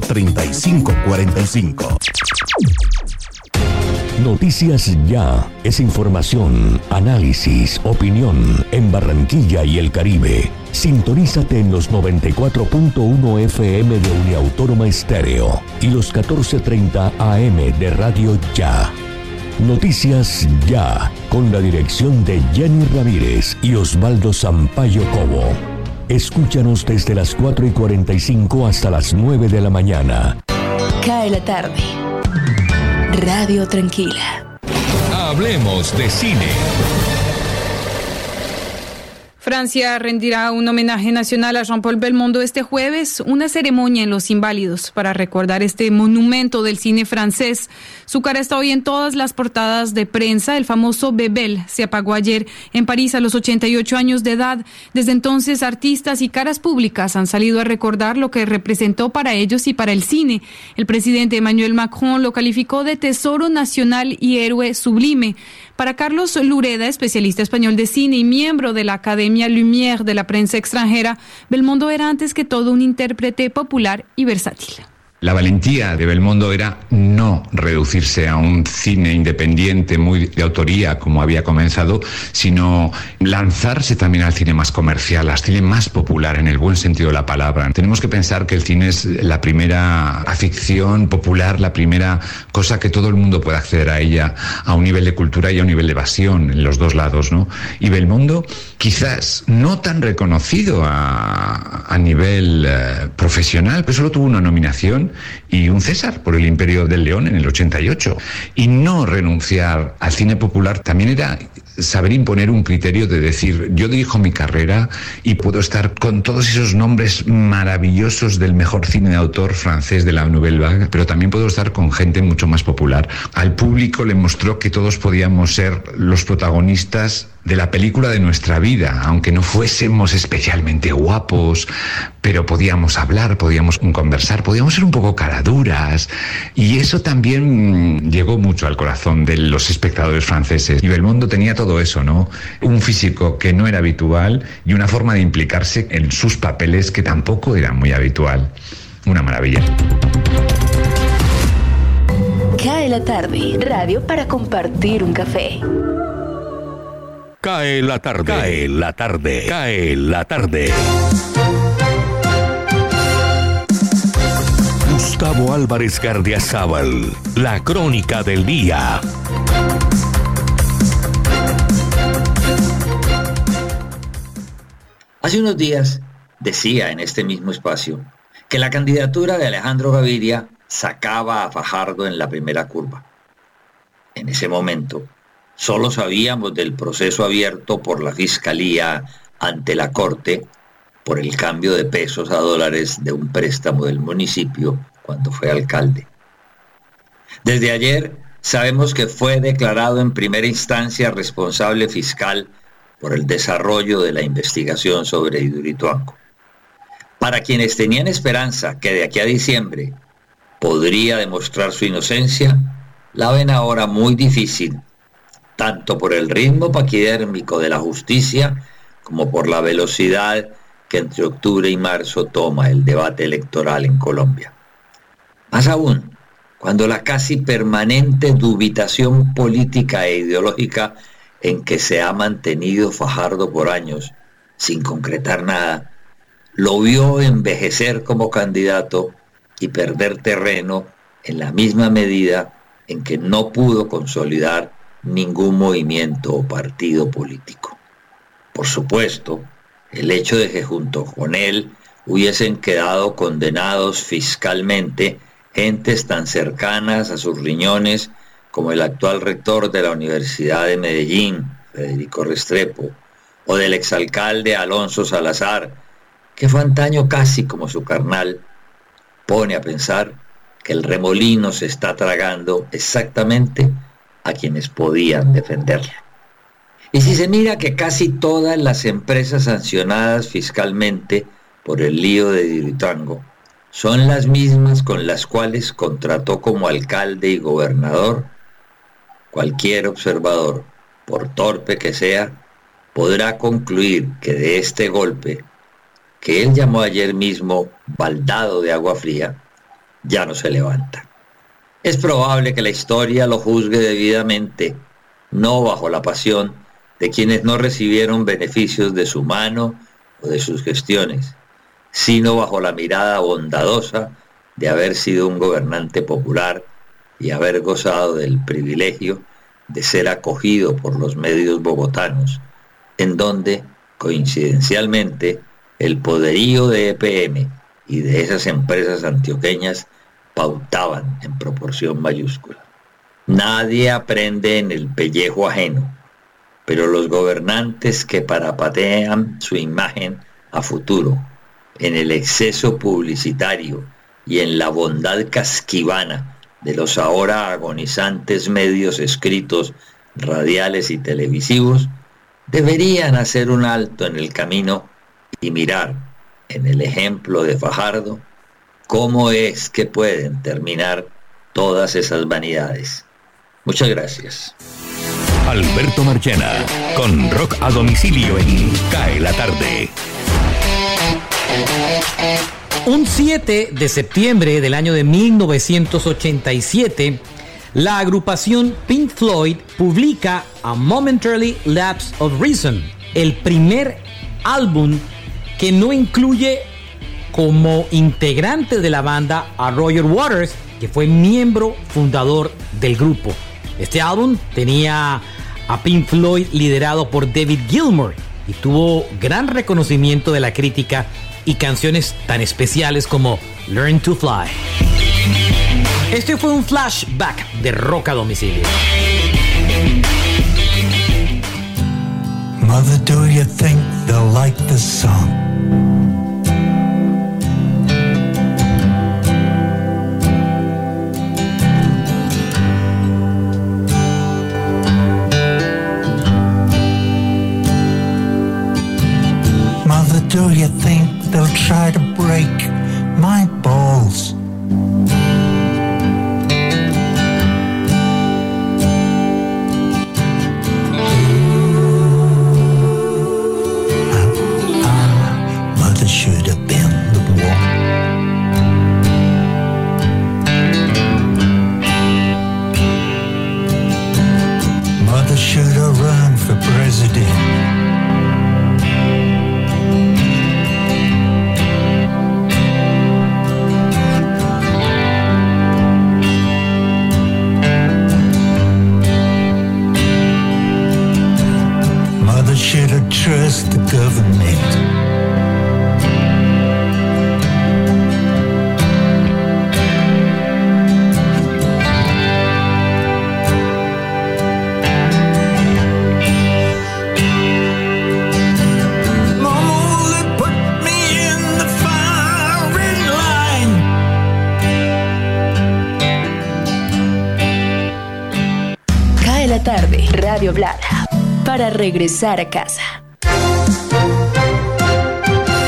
315-545-3545. Noticias Ya es información, análisis, opinión en Barranquilla y el Caribe. Sintonízate en los 94.1 FM de Uniautónoma Estéreo y los 14.30 AM de Radio Ya. Noticias Ya, con la dirección de Jenny Ramírez y Osvaldo Sampaio Cobo. Escúchanos desde las 4 y 45 hasta las 9 de la mañana. Cae la tarde. Radio Tranquila. Hablemos de cine. Francia rendirá un homenaje nacional a Jean-Paul Belmondo este jueves, una ceremonia en Los Inválidos para recordar este monumento del cine francés. Su cara está hoy en todas las portadas de prensa. El famoso Bebel se apagó ayer en París a los 88 años de edad. Desde entonces, artistas y caras públicas han salido a recordar lo que representó para ellos y para el cine. El presidente Emmanuel Macron lo calificó de tesoro nacional y héroe sublime. Para Carlos Lureda, especialista español de cine y miembro de la Academia Lumière de la prensa extranjera, Belmondo era antes que todo un intérprete popular y versátil. La valentía de Belmondo era no reducirse a un cine independiente muy de autoría como había comenzado, sino lanzarse también al cine más comercial, al cine más popular en el buen sentido de la palabra. Tenemos que pensar que el cine es la primera afición popular, la primera cosa que todo el mundo puede acceder a ella a un nivel de cultura y a un nivel de evasión en los dos lados, ¿no? Y Belmondo quizás no tan reconocido a, a nivel eh, profesional, pero solo tuvo una nominación y un César por el Imperio del León en el 88. Y no renunciar al cine popular también era saber imponer un criterio de decir, yo dirijo mi carrera y puedo estar con todos esos nombres maravillosos del mejor cine de autor francés de la Nouvelle Vague, pero también puedo estar con gente mucho más popular. Al público le mostró que todos podíamos ser los protagonistas de la película de nuestra vida, aunque no fuésemos especialmente guapos, pero podíamos hablar, podíamos conversar, podíamos ser un poco caraduras. Y eso también llegó mucho al corazón de los espectadores franceses. Y Belmondo tenía todo eso, ¿no? Un físico que no era habitual y una forma de implicarse en sus papeles que tampoco era muy habitual. Una maravilla. Cae la tarde. Radio para compartir un café. Cae la tarde. Cae la tarde. Cae la tarde. Gustavo Álvarez Gardiazabal. La crónica del día. Hace unos días decía en este mismo espacio que la candidatura de Alejandro Gaviria sacaba a Fajardo en la primera curva. En ese momento, solo sabíamos del proceso abierto por la Fiscalía ante la Corte por el cambio de pesos a dólares de un préstamo del municipio cuando fue alcalde. Desde ayer sabemos que fue declarado en primera instancia responsable fiscal por el desarrollo de la investigación sobre Idurituanco. Para quienes tenían esperanza que de aquí a diciembre podría demostrar su inocencia, la ven ahora muy difícil, tanto por el ritmo paquidérmico de la justicia como por la velocidad que entre octubre y marzo toma el debate electoral en Colombia. Más aún, cuando la casi permanente dubitación política e ideológica en que se ha mantenido Fajardo por años, sin concretar nada, lo vio envejecer como candidato y perder terreno en la misma medida en que no pudo consolidar ningún movimiento o partido político. Por supuesto, el hecho de que junto con él hubiesen quedado condenados fiscalmente gentes tan cercanas a sus riñones como el actual rector de la Universidad de Medellín, Federico Restrepo, o del exalcalde Alonso Salazar, que fue antaño casi como su carnal, pone a pensar que el remolino se está tragando exactamente a quienes podían defenderlo. Y si se mira que casi todas las empresas sancionadas fiscalmente por el lío de Diritango son las mismas con las cuales contrató como alcalde y gobernador, cualquier observador, por torpe que sea, podrá concluir que de este golpe, que él llamó ayer mismo baldado de agua fría, ya no se levanta. Es probable que la historia lo juzgue debidamente, no bajo la pasión de quienes no recibieron beneficios de su mano o de sus gestiones, sino bajo la mirada bondadosa de haber sido un gobernante popular y haber gozado del privilegio de ser acogido por los medios bogotanos, en donde, coincidencialmente, el poderío de EPM y de esas empresas antioqueñas pautaban en proporción mayúscula. Nadie aprende en el pellejo ajeno, pero los gobernantes que parapatean su imagen a futuro, en el exceso publicitario y en la bondad casquivana de los ahora agonizantes medios escritos, radiales y televisivos, deberían hacer un alto en el camino y mirar en el ejemplo de Fajardo cómo es que pueden terminar todas esas vanidades. Muchas gracias. Alberto Marchena, con rock a domicilio en Cae la tarde. Un 7 de septiembre del año de 1987, la agrupación Pink Floyd publica A Momentarily Lapse of Reason, el primer álbum que no incluye como integrante de la banda a Roger Waters, que fue miembro fundador del grupo. Este álbum tenía a Pink Floyd liderado por David Gilmour y tuvo gran reconocimiento de la crítica y canciones tan especiales como Learn to Fly. Este fue un flashback de rock a domicilio. Mother? Do you think they'll try to break my para regresar a casa.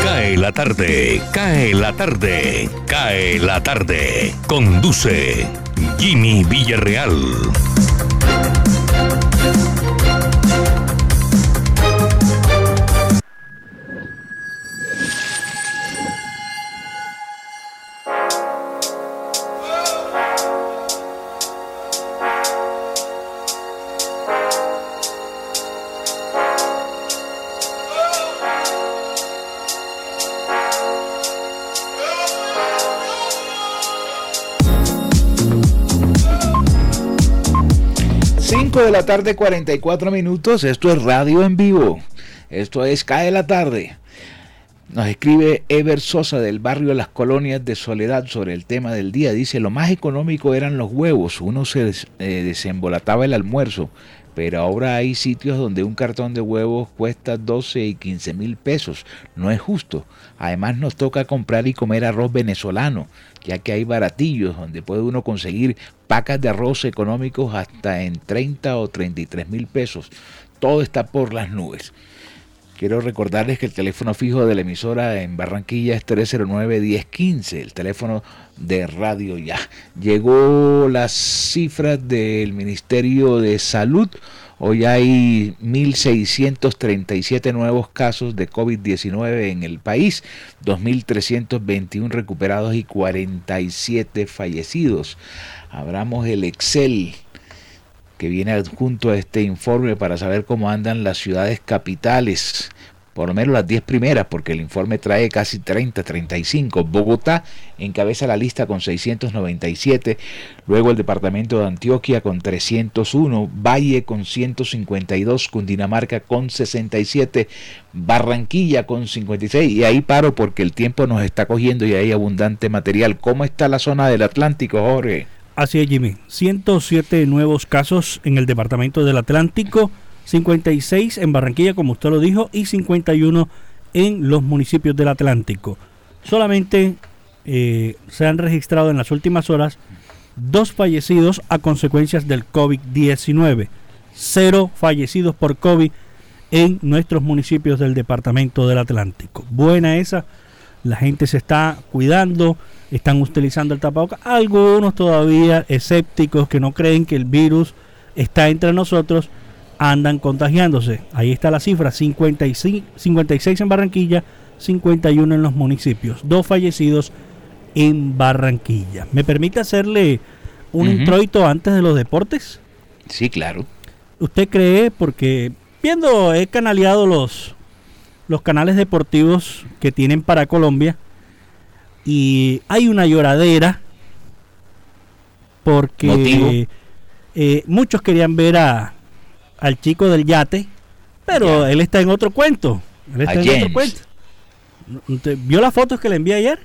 Cae la tarde, cae la tarde, cae la tarde. Conduce Jimmy Villarreal. La tarde, 44 minutos. Esto es Radio en Vivo. Esto es Cae la tarde. Nos escribe Ever Sosa del barrio Las Colonias de Soledad sobre el tema del día. Dice, lo más económico eran los huevos. Uno se eh, desembolataba el almuerzo. Pero ahora hay sitios donde un cartón de huevos cuesta 12 y 15 mil pesos. No es justo. Además nos toca comprar y comer arroz venezolano, ya que hay baratillos donde puede uno conseguir pacas de arroz económicos hasta en 30 o 33 mil pesos. Todo está por las nubes. Quiero recordarles que el teléfono fijo de la emisora en Barranquilla es 309-1015, el teléfono de radio ya. Llegó las cifras del Ministerio de Salud. Hoy hay 1.637 nuevos casos de COVID-19 en el país, 2.321 recuperados y 47 fallecidos. Abramos el Excel que viene adjunto a este informe para saber cómo andan las ciudades capitales, por lo menos las 10 primeras, porque el informe trae casi 30, 35. Bogotá encabeza la lista con 697, luego el departamento de Antioquia con 301, Valle con 152, Cundinamarca con 67, Barranquilla con 56, y ahí paro porque el tiempo nos está cogiendo y hay abundante material. ¿Cómo está la zona del Atlántico, Jorge? Así es, Jimmy. 107 nuevos casos en el departamento del Atlántico, 56 en Barranquilla, como usted lo dijo, y 51 en los municipios del Atlántico. Solamente eh, se han registrado en las últimas horas dos fallecidos a consecuencias del COVID-19. Cero fallecidos por COVID en nuestros municipios del departamento del Atlántico. Buena esa. La gente se está cuidando están utilizando el tapabocas. Algunos todavía escépticos que no creen que el virus está entre nosotros andan contagiándose. Ahí está la cifra, 55, 56 en Barranquilla, 51 en los municipios, dos fallecidos en Barranquilla. ¿Me permite hacerle un introito antes de los deportes? Sí, claro. ¿Usted cree, porque viendo, he canaleado los, los canales deportivos que tienen para Colombia, y hay una lloradera porque eh, muchos querían ver a, al chico del yate, pero él está en otro cuento. Él está en otro cuento. ¿Vio las fotos que le envié ayer?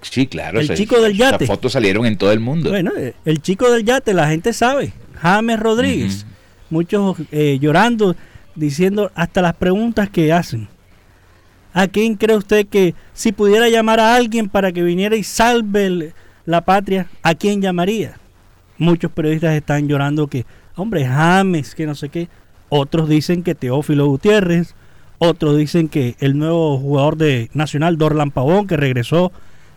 Sí, claro. El chico del yate. Las fotos salieron en todo el mundo. Bueno, eh, el chico del yate, la gente sabe. James Rodríguez. Muchos eh, llorando, diciendo hasta las preguntas que hacen. ¿A quién cree usted que si pudiera llamar a alguien para que viniera y salve la patria, ¿a quién llamaría? Muchos periodistas están llorando que, hombre, James, que no sé qué. Otros dicen que Teófilo Gutiérrez. Otros dicen que el nuevo jugador de Nacional, Dorlan Pavón, que regresó.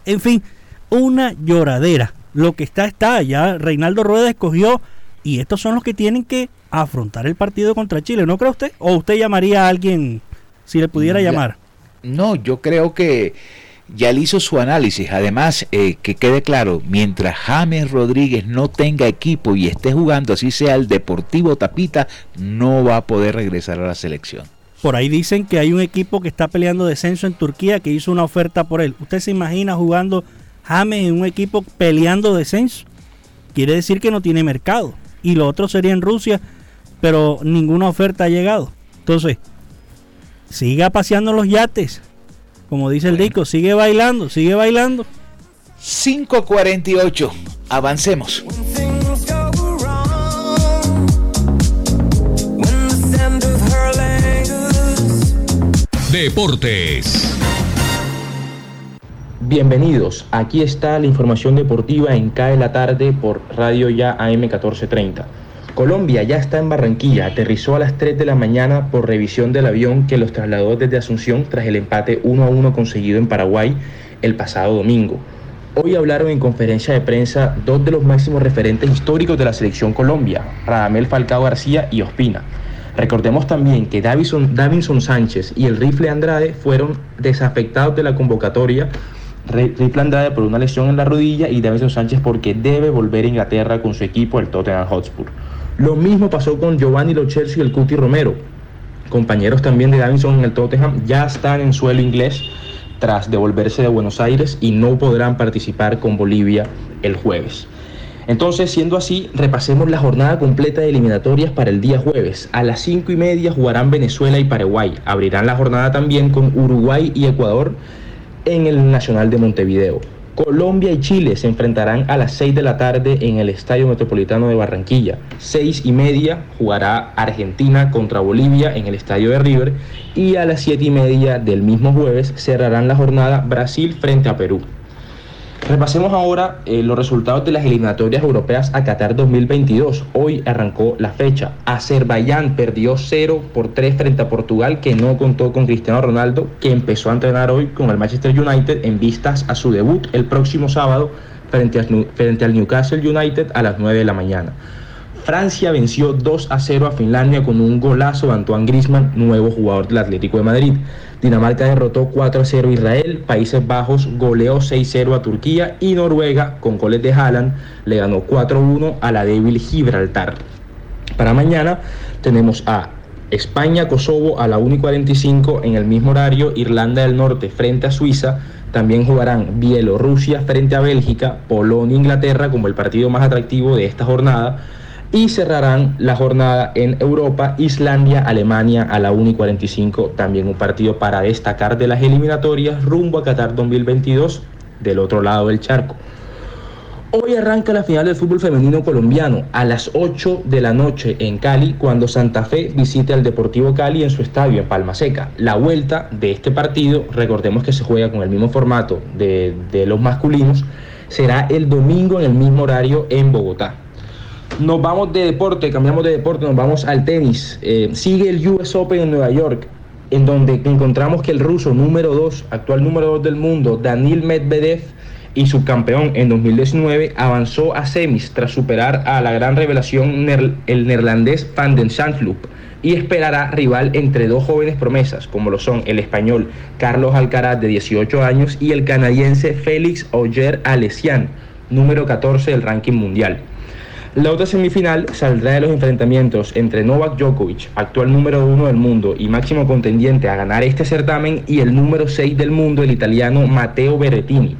En fin, una lloradera. Lo que está, está. Ya Reinaldo Rueda escogió. Y estos son los que tienen que afrontar el partido contra Chile. ¿No cree usted? ¿O usted llamaría a alguien si le pudiera llamar? No, yo creo que ya él hizo su análisis. Además, eh, que quede claro, mientras James Rodríguez no tenga equipo y esté jugando, así sea el Deportivo Tapita, no va a poder regresar a la selección. Por ahí dicen que hay un equipo que está peleando descenso en Turquía que hizo una oferta por él. ¿Usted se imagina jugando James en un equipo peleando descenso? Quiere decir que no tiene mercado. Y lo otro sería en Rusia, pero ninguna oferta ha llegado. Entonces, siga paseando los yates. Como dice el disco, sigue bailando, sigue bailando. 548, avancemos. Deportes. Bienvenidos, aquí está la información deportiva en CAE la tarde por Radio Ya AM 1430. Colombia ya está en Barranquilla, aterrizó a las 3 de la mañana por revisión del avión que los trasladó desde Asunción tras el empate 1 a 1 conseguido en Paraguay el pasado domingo. Hoy hablaron en conferencia de prensa dos de los máximos referentes históricos de la selección Colombia, Radamel Falcao García y Ospina. Recordemos también que Davinson, Davinson Sánchez y el Rifle Andrade fueron desafectados de la convocatoria Rifle Andrade por una lesión en la rodilla y Davinson Sánchez porque debe volver a Inglaterra con su equipo, el Tottenham Hotspur. Lo mismo pasó con Giovanni Lo y el Cuti Romero. Compañeros también de Davinson en el Tottenham ya están en suelo inglés tras devolverse de Buenos Aires y no podrán participar con Bolivia el jueves. Entonces, siendo así, repasemos la jornada completa de eliminatorias para el día jueves. A las 5 y media jugarán Venezuela y Paraguay. Abrirán la jornada también con Uruguay y Ecuador en el Nacional de Montevideo. Colombia y Chile se enfrentarán a las 6 de la tarde en el Estadio Metropolitano de Barranquilla. 6 y media jugará Argentina contra Bolivia en el Estadio de River y a las 7 y media del mismo jueves cerrarán la jornada Brasil frente a Perú. Repasemos ahora eh, los resultados de las eliminatorias europeas a Qatar 2022. Hoy arrancó la fecha. Azerbaiyán perdió 0 por 3 frente a Portugal, que no contó con Cristiano Ronaldo, que empezó a entrenar hoy con el Manchester United en vistas a su debut el próximo sábado frente, frente al Newcastle United a las 9 de la mañana. Francia venció 2 a 0 a Finlandia con un golazo de Antoine Griezmann, nuevo jugador del Atlético de Madrid. Dinamarca derrotó 4 a 0 a Israel, Países Bajos goleó 6 a 0 a Turquía y Noruega, con goles de Haaland, le ganó 4 a 1 a la débil Gibraltar. Para mañana tenemos a España, Kosovo a la 1 y 45 en el mismo horario, Irlanda del Norte frente a Suiza, también jugarán Bielorrusia frente a Bélgica, Polonia, Inglaterra como el partido más atractivo de esta jornada y cerrarán la jornada en Europa, Islandia, Alemania a la 1 y 45, también un partido para destacar de las eliminatorias rumbo a Qatar 2022 del otro lado del charco. Hoy arranca la final del fútbol femenino colombiano a las 8 de la noche en Cali cuando Santa Fe visite al Deportivo Cali en su estadio en Palma Seca. La vuelta de este partido, recordemos que se juega con el mismo formato de, de los masculinos, será el domingo en el mismo horario en Bogotá. Nos vamos de deporte, cambiamos de deporte, nos vamos al tenis. Eh, sigue el US Open en Nueva York, en donde encontramos que el ruso número 2, actual número 2 del mundo, Daniel Medvedev, y subcampeón en 2019, avanzó a semis tras superar a la gran revelación el neerlandés Van den Zandloop y esperará rival entre dos jóvenes promesas, como lo son el español Carlos Alcaraz de 18 años y el canadiense Félix Auger Alessian, número 14 del ranking mundial. La otra semifinal saldrá de los enfrentamientos entre Novak Djokovic, actual número uno del mundo y máximo contendiente a ganar este certamen, y el número 6 del mundo, el italiano Matteo Berrettini.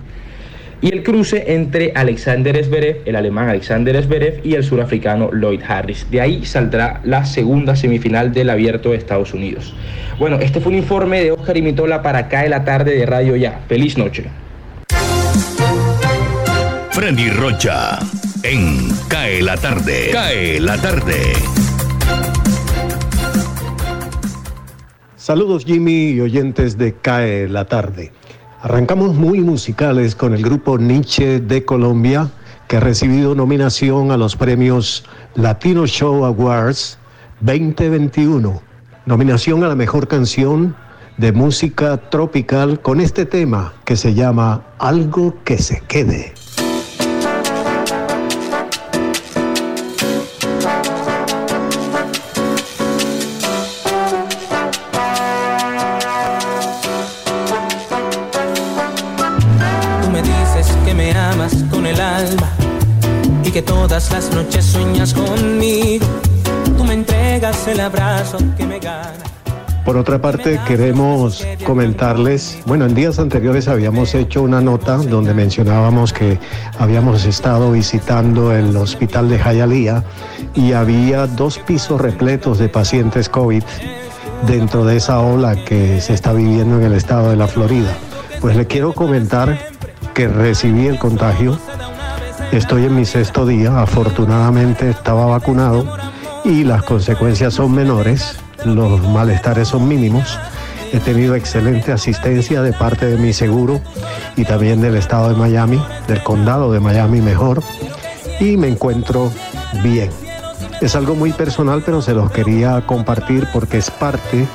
Y el cruce entre Alexander Zverev, el alemán Alexander Zverev, y el surafricano Lloyd Harris. De ahí saldrá la segunda semifinal del Abierto de Estados Unidos. Bueno, este fue un informe de Oscar Imitola para Cae la Tarde de Radio Ya. Feliz noche. Freddy Rocha en Cae la tarde. Cae la tarde. Saludos Jimmy y oyentes de Cae la tarde. Arrancamos muy musicales con el grupo Nietzsche de Colombia, que ha recibido nominación a los premios Latino Show Awards 2021. Nominación a la mejor canción de música tropical con este tema que se llama Algo que se quede. Todas las noches sueñas conmigo. Tú me entregas el abrazo que me gana. Por otra parte, queremos comentarles, bueno, en días anteriores habíamos hecho una nota donde mencionábamos que habíamos estado visitando el hospital de Jayalía y había dos pisos repletos de pacientes COVID dentro de esa ola que se está viviendo en el estado de la Florida. Pues le quiero comentar que recibí el contagio Estoy en mi sexto día, afortunadamente estaba vacunado y las consecuencias son menores, los malestares son mínimos. He tenido excelente asistencia de parte de mi seguro y también del estado de Miami, del condado de Miami mejor, y me encuentro bien. Es algo muy personal, pero se los quería compartir porque es parte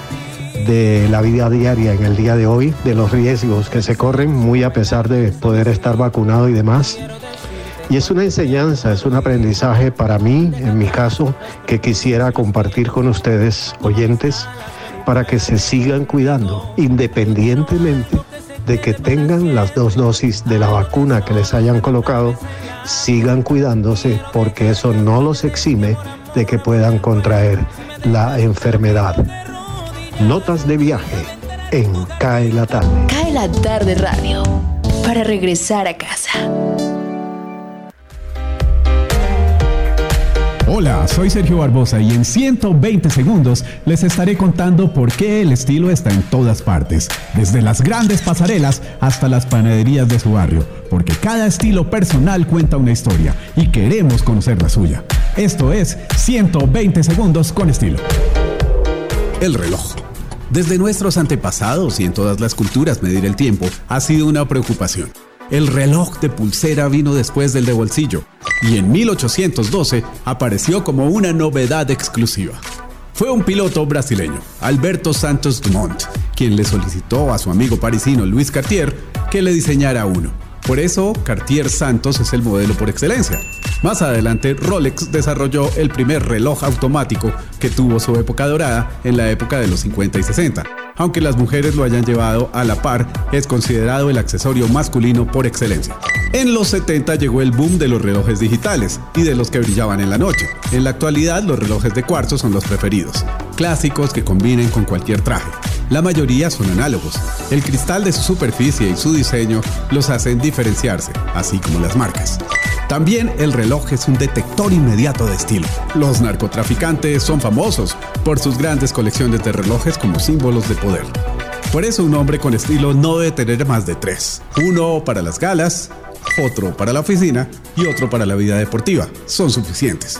de la vida diaria en el día de hoy, de los riesgos que se corren, muy a pesar de poder estar vacunado y demás. Y es una enseñanza, es un aprendizaje para mí, en mi caso, que quisiera compartir con ustedes, oyentes, para que se sigan cuidando, independientemente de que tengan las dos dosis de la vacuna que les hayan colocado, sigan cuidándose porque eso no los exime de que puedan contraer la enfermedad. Notas de viaje en Cae la tarde. Cae la tarde radio para regresar a casa. Hola, soy Sergio Barbosa y en 120 segundos les estaré contando por qué el estilo está en todas partes, desde las grandes pasarelas hasta las panaderías de su barrio, porque cada estilo personal cuenta una historia y queremos conocer la suya. Esto es 120 segundos con estilo. El reloj. Desde nuestros antepasados y en todas las culturas medir el tiempo ha sido una preocupación. El reloj de pulsera vino después del de bolsillo y en 1812 apareció como una novedad exclusiva. Fue un piloto brasileño, Alberto Santos Dumont, quien le solicitó a su amigo parisino Luis Cartier que le diseñara uno. Por eso, Cartier Santos es el modelo por excelencia. Más adelante, Rolex desarrolló el primer reloj automático que tuvo su época dorada en la época de los 50 y 60. Aunque las mujeres lo hayan llevado a la par, es considerado el accesorio masculino por excelencia. En los 70 llegó el boom de los relojes digitales y de los que brillaban en la noche. En la actualidad, los relojes de cuarzo son los preferidos, clásicos que combinen con cualquier traje. La mayoría son análogos. El cristal de su superficie y su diseño los hacen diferenciarse, así como las marcas. También el reloj es un detector inmediato de estilo. Los narcotraficantes son famosos por sus grandes colecciones de relojes como símbolos de poder. Por eso un hombre con estilo no debe tener más de tres. Uno para las galas, otro para la oficina y otro para la vida deportiva. Son suficientes.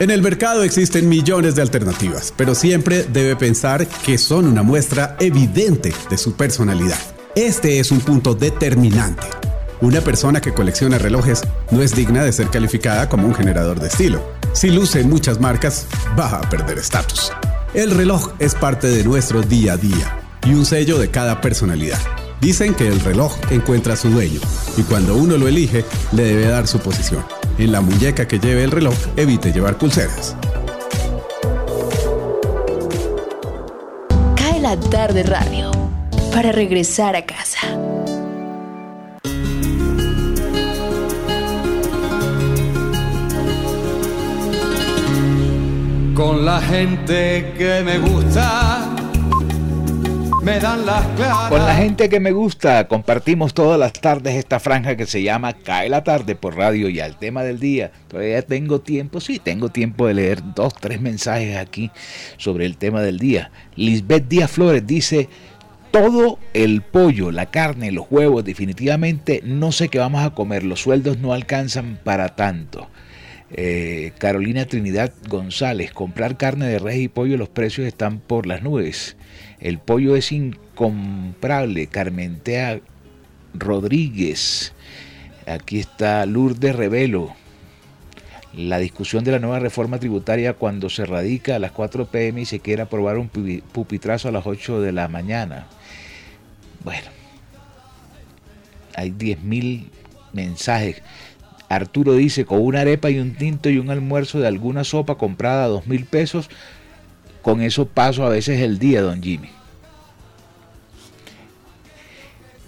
En el mercado existen millones de alternativas, pero siempre debe pensar que son una muestra evidente de su personalidad. Este es un punto determinante. Una persona que colecciona relojes no es digna de ser calificada como un generador de estilo. Si luce muchas marcas, va a perder estatus. El reloj es parte de nuestro día a día y un sello de cada personalidad. Dicen que el reloj encuentra a su dueño y cuando uno lo elige le debe dar su posición. En la muñeca que lleve el reloj evite llevar pulseras. Cae la tarde radio para regresar a casa. Con la gente que me gusta me dan las. Con la gente que me gusta, compartimos todas las tardes esta franja que se llama Cae la tarde por radio y al tema del día. Todavía tengo tiempo, sí, tengo tiempo de leer dos, tres mensajes aquí sobre el tema del día. Lisbeth Díaz Flores dice, todo el pollo, la carne, los huevos, definitivamente no sé qué vamos a comer, los sueldos no alcanzan para tanto. Eh, Carolina Trinidad González, comprar carne de res y pollo, los precios están por las nubes. El pollo es incomprable. Carmentea Rodríguez. Aquí está Lourdes Revelo. La discusión de la nueva reforma tributaria cuando se radica a las 4 pm y se quiere aprobar un pupitrazo a las 8 de la mañana. Bueno, hay 10.000 mensajes. Arturo dice, con una arepa y un tinto y un almuerzo de alguna sopa comprada a dos mil pesos, con eso paso a veces el día, don Jimmy.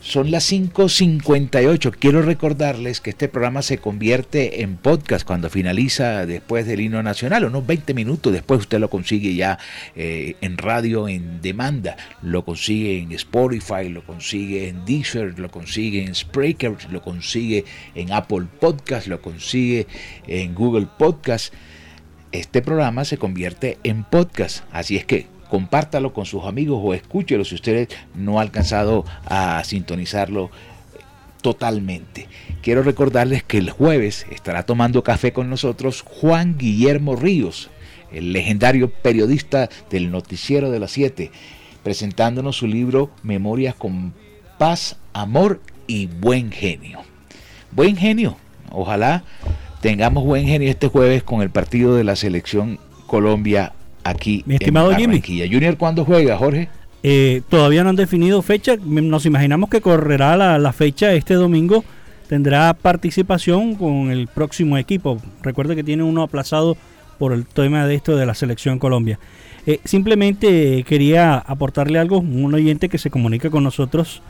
Son las 5.58. Quiero recordarles que este programa se convierte en podcast cuando finaliza después del himno nacional, unos 20 minutos después usted lo consigue ya eh, en radio en demanda, lo consigue en Spotify, lo consigue en Deezer, lo consigue en Spreaker, lo consigue en Apple Podcast, lo consigue en Google Podcast. Este programa se convierte en podcast, así es que compártalo con sus amigos o escúchelo si usted no ha alcanzado a sintonizarlo totalmente. Quiero recordarles que el jueves estará tomando café con nosotros Juan Guillermo Ríos, el legendario periodista del noticiero de las 7, presentándonos su libro Memorias con paz, amor y buen genio. Buen genio, ojalá tengamos buen genio este jueves con el partido de la selección Colombia aquí Mi estimado en Jimmy. Junior, ¿cuándo juega, Jorge? Eh, todavía no han definido fecha. Nos imaginamos que correrá la, la fecha este domingo. Tendrá participación con el próximo equipo. Recuerde que tiene uno aplazado por el tema de esto de la selección Colombia. Eh, simplemente quería aportarle algo. Un oyente que se comunica con nosotros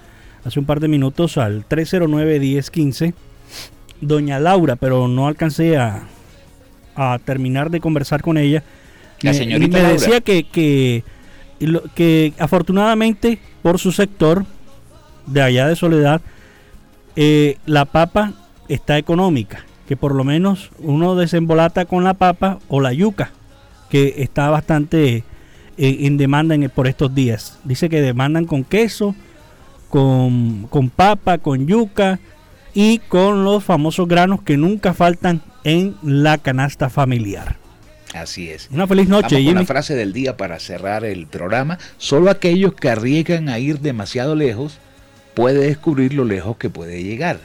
hace un par de minutos al 309-1015. Doña Laura, pero no alcancé a, a terminar de conversar con ella. La Me- señorita me decía que, que, que afortunadamente por su sector de allá de Soledad, eh, la papa está económica, que que por lo menos uno desembolata con la papa o la yuca, que está bastante eh, en demanda en, por estos días. Dice que demandan con queso, con, con papa, con yuca y con los famosos granos que nunca faltan en la canasta familiar. Así es. Una feliz noche, Vamos con la frase del día para cerrar el programa. Solo aquellos que arriesgan a ir demasiado lejos puede descubrir lo lejos que puede llegar.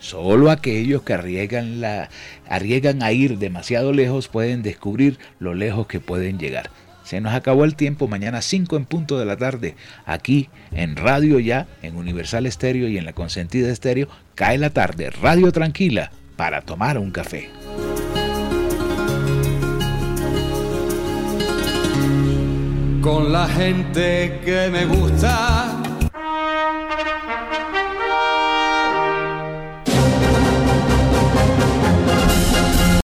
Solo aquellos que arriesgan, la, arriesgan a ir demasiado lejos pueden descubrir lo lejos que pueden llegar. Se nos acabó el tiempo, mañana 5 en punto de la tarde, aquí en Radio Ya, en Universal Estéreo y en la Consentida Estéreo, cae la tarde, Radio Tranquila, para tomar un café. Con la gente que me gusta